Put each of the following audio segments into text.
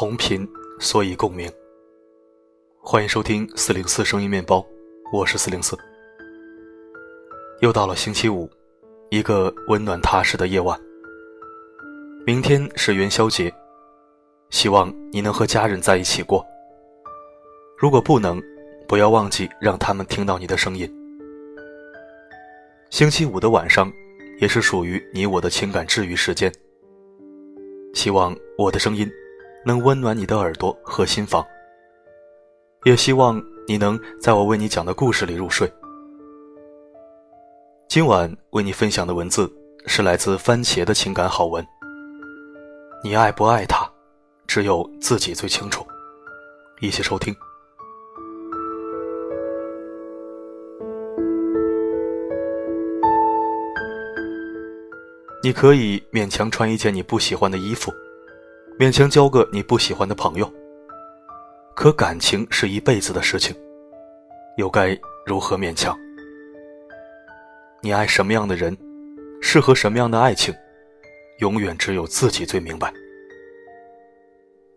同频，所以共鸣。欢迎收听四零四声音面包，我是四零四。又到了星期五，一个温暖踏实的夜晚。明天是元宵节，希望你能和家人在一起过。如果不能，不要忘记让他们听到你的声音。星期五的晚上，也是属于你我的情感治愈时间。希望我的声音能温暖你的耳朵和心房，也希望你能在我为你讲的故事里入睡。今晚为你分享的文字是来自番茄的情感好文。你爱不爱他，只有自己最清楚。一起收听。你可以勉强穿一件你不喜欢的衣服，勉强交个你不喜欢的朋友。可感情是一辈子的事情，又该如何勉强？你爱什么样的人，适合什么样的爱情，永远只有自己最明白。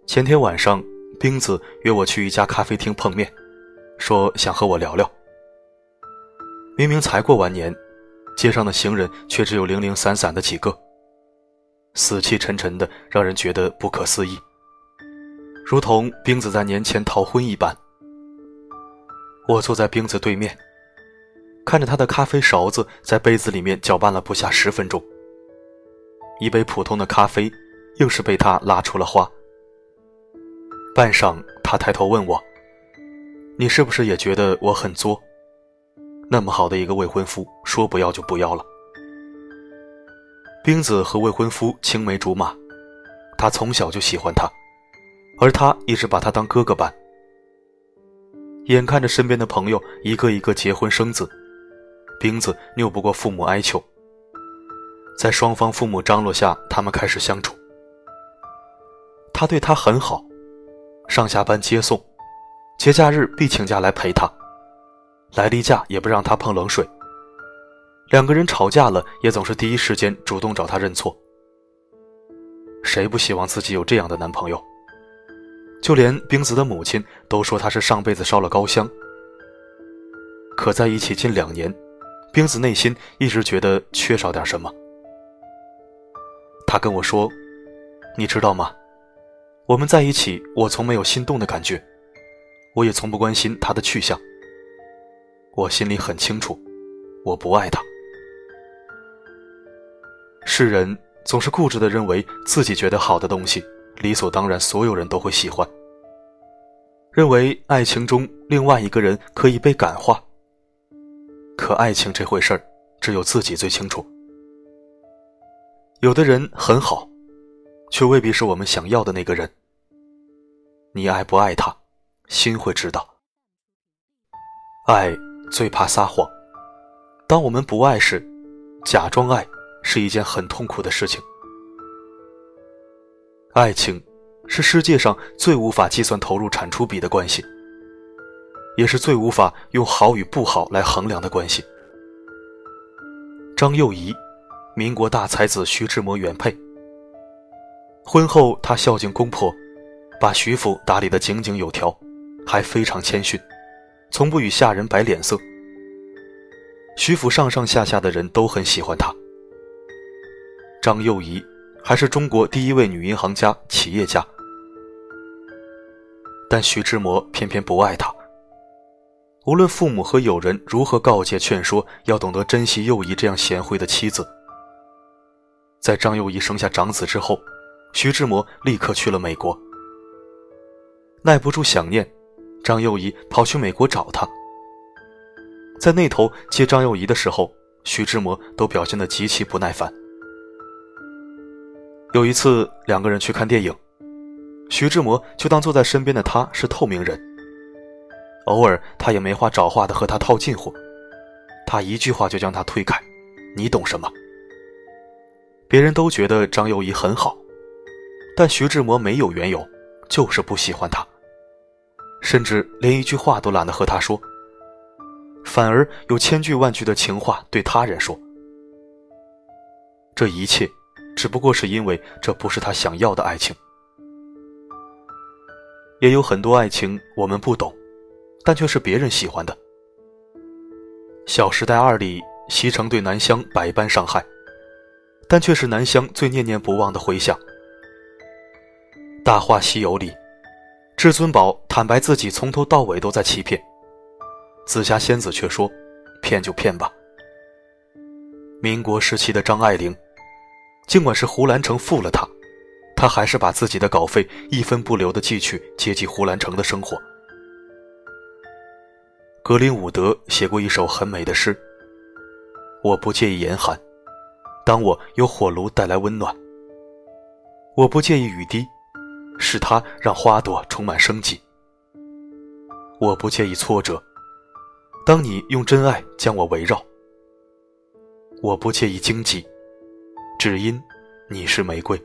前天晚上，冰子约我去一家咖啡厅碰面，说想和我聊聊。明明才过完年。街上的行人却只有零零散散的几个，死气沉沉的，让人觉得不可思议，如同冰子在年前逃婚一般。我坐在冰子对面，看着他的咖啡勺子在杯子里面搅拌了不下十分钟，一杯普通的咖啡，硬是被他拉出了花。半晌，他抬头问我：“你是不是也觉得我很作？”那么好的一个未婚夫，说不要就不要了。冰子和未婚夫青梅竹马，他从小就喜欢他，而他一直把他当哥哥般。眼看着身边的朋友一个一个结婚生子，冰子拗不过父母哀求，在双方父母张罗下，他们开始相处。他对他很好，上下班接送，节假日必请假来陪他。来例假也不让他碰冷水。两个人吵架了，也总是第一时间主动找他认错。谁不希望自己有这样的男朋友？就连冰子的母亲都说他是上辈子烧了高香。可在一起近两年，冰子内心一直觉得缺少点什么。他跟我说：“你知道吗？我们在一起，我从没有心动的感觉，我也从不关心他的去向。”我心里很清楚，我不爱他。世人总是固执的认为自己觉得好的东西，理所当然所有人都会喜欢。认为爱情中另外一个人可以被感化。可爱情这回事儿，只有自己最清楚。有的人很好，却未必是我们想要的那个人。你爱不爱他，心会知道。爱。最怕撒谎。当我们不爱时，假装爱是一件很痛苦的事情。爱情是世界上最无法计算投入产出比的关系，也是最无法用好与不好来衡量的关系。张幼仪，民国大才子徐志摩原配。婚后，她孝敬公婆，把徐府打理得井井有条，还非常谦逊。从不与下人摆脸色。徐府上上下下的人都很喜欢她。张幼仪还是中国第一位女银行家、企业家，但徐志摩偏偏不爱她。无论父母和友人如何告诫劝说，要懂得珍惜幼仪这样贤惠的妻子。在张幼仪生下长子之后，徐志摩立刻去了美国，耐不住想念。张幼仪跑去美国找他，在那头接张幼仪的时候，徐志摩都表现得极其不耐烦。有一次，两个人去看电影，徐志摩就当坐在身边的他是透明人，偶尔他也没话找话的和他套近乎，他一句话就将他推开，你懂什么？别人都觉得张幼仪很好，但徐志摩没有缘由，就是不喜欢他。甚至连一句话都懒得和他说，反而有千句万句的情话对他人说。这一切，只不过是因为这不是他想要的爱情。也有很多爱情我们不懂，但却是别人喜欢的。《小时代二》里，西城对南湘百般伤害，但却是南湘最念念不忘的回响。《大话西游》里，至尊宝坦白自己从头到尾都在欺骗，紫霞仙子却说：“骗就骗吧。”民国时期的张爱玲，尽管是胡兰成负了她。他还是把自己的稿费一分不留地寄去接济胡兰成的生活。格林伍德写过一首很美的诗：“我不介意严寒，当我有火炉带来温暖；我不介意雨滴，是它让花朵充满生机；我不介意挫折，当你用真爱将我围绕；我不介意荆棘，只因你是玫瑰。”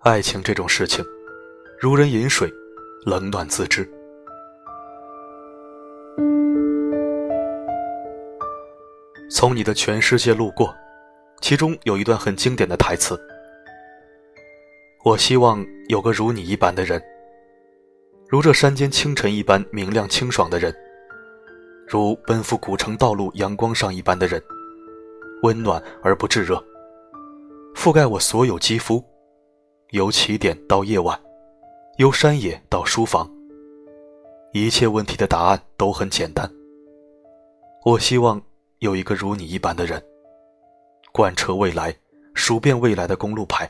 爱情这种事情，如人饮水，冷暖自知。从你的全世界路过，其中有一段很经典的台词：“我希望有个如你一般的人，如这山间清晨一般明亮清爽的人，如奔赴古城道路阳光上一般的人，温暖而不炙热，覆盖我所有肌肤。”由起点到夜晚，由山野到书房，一切问题的答案都很简单。我希望有一个如你一般的人，贯彻未来，数遍未来的公路牌。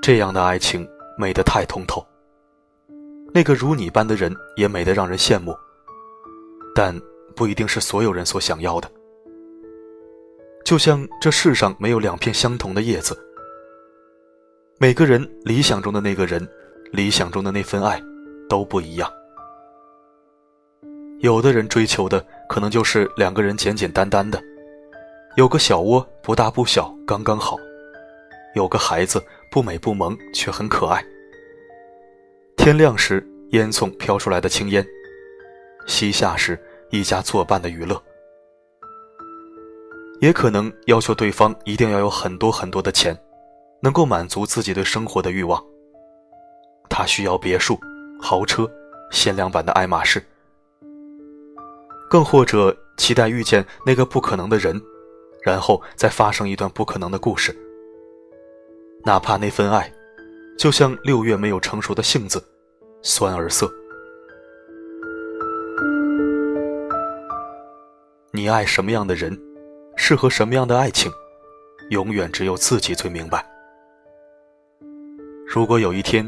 这样的爱情美得太通透。那个如你般的人也美得让人羡慕，但不一定是所有人所想要的。就像这世上没有两片相同的叶子。每个人理想中的那个人，理想中的那份爱，都不一样。有的人追求的可能就是两个人简简单单的，有个小窝不大不小刚刚好，有个孩子不美不萌却很可爱。天亮时烟囱飘出来的青烟，西下时一家作伴的娱乐。也可能要求对方一定要有很多很多的钱。能够满足自己对生活的欲望。他需要别墅、豪车、限量版的爱马仕，更或者期待遇见那个不可能的人，然后再发生一段不可能的故事。哪怕那份爱，就像六月没有成熟的杏子，酸而涩。你爱什么样的人，适合什么样的爱情，永远只有自己最明白。如果有一天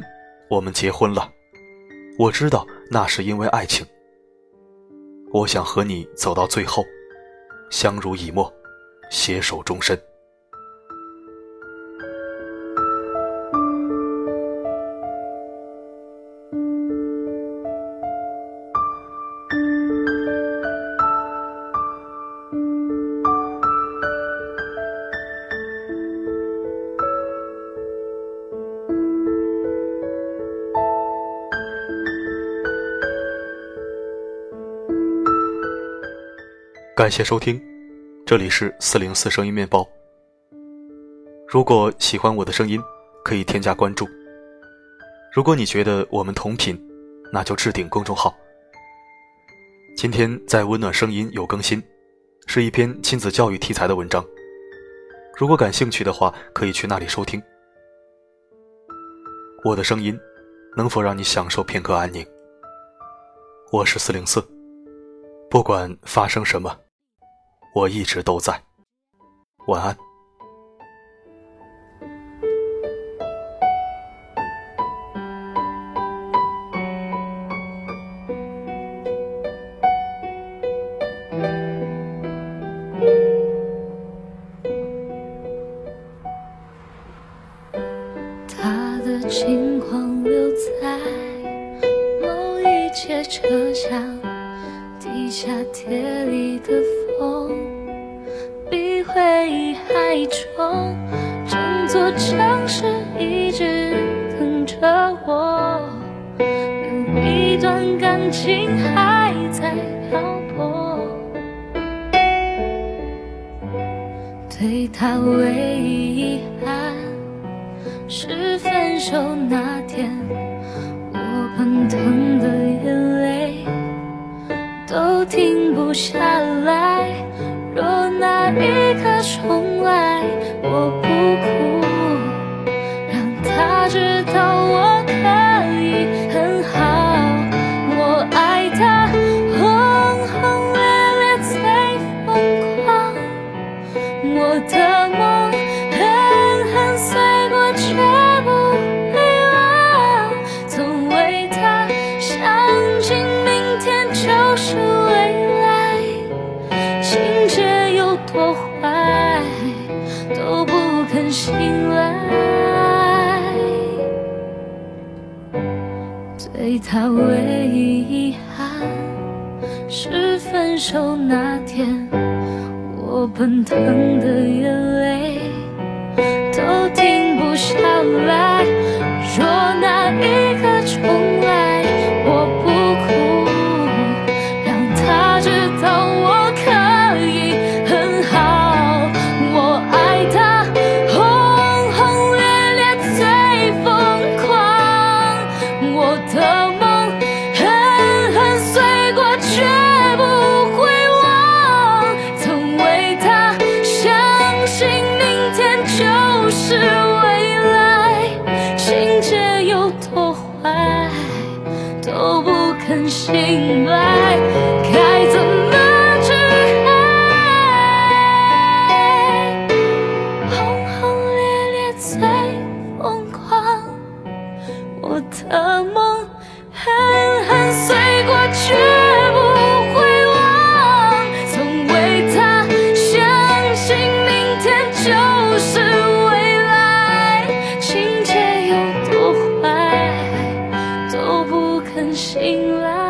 我们结婚了，我知道那是因为爱情。我想和你走到最后，相濡以沫，携手终身。感谢收听，这里是四零四声音面包。如果喜欢我的声音，可以添加关注。如果你觉得我们同频，那就置顶公众号。今天在温暖声音有更新，是一篇亲子教育题材的文章。如果感兴趣的话，可以去那里收听。我的声音能否让你享受片刻安宁？我是四零四，不管发生什么。我一直都在，晚安。一种整座城市一直等着我有一段感情还在漂泊。对他唯一遗憾是分手那天我奔腾的眼泪都停不下来。一刻重来我不哭唯一遗憾是分手那天我奔腾的眼泪都停不下来。若那一刻重来醒来。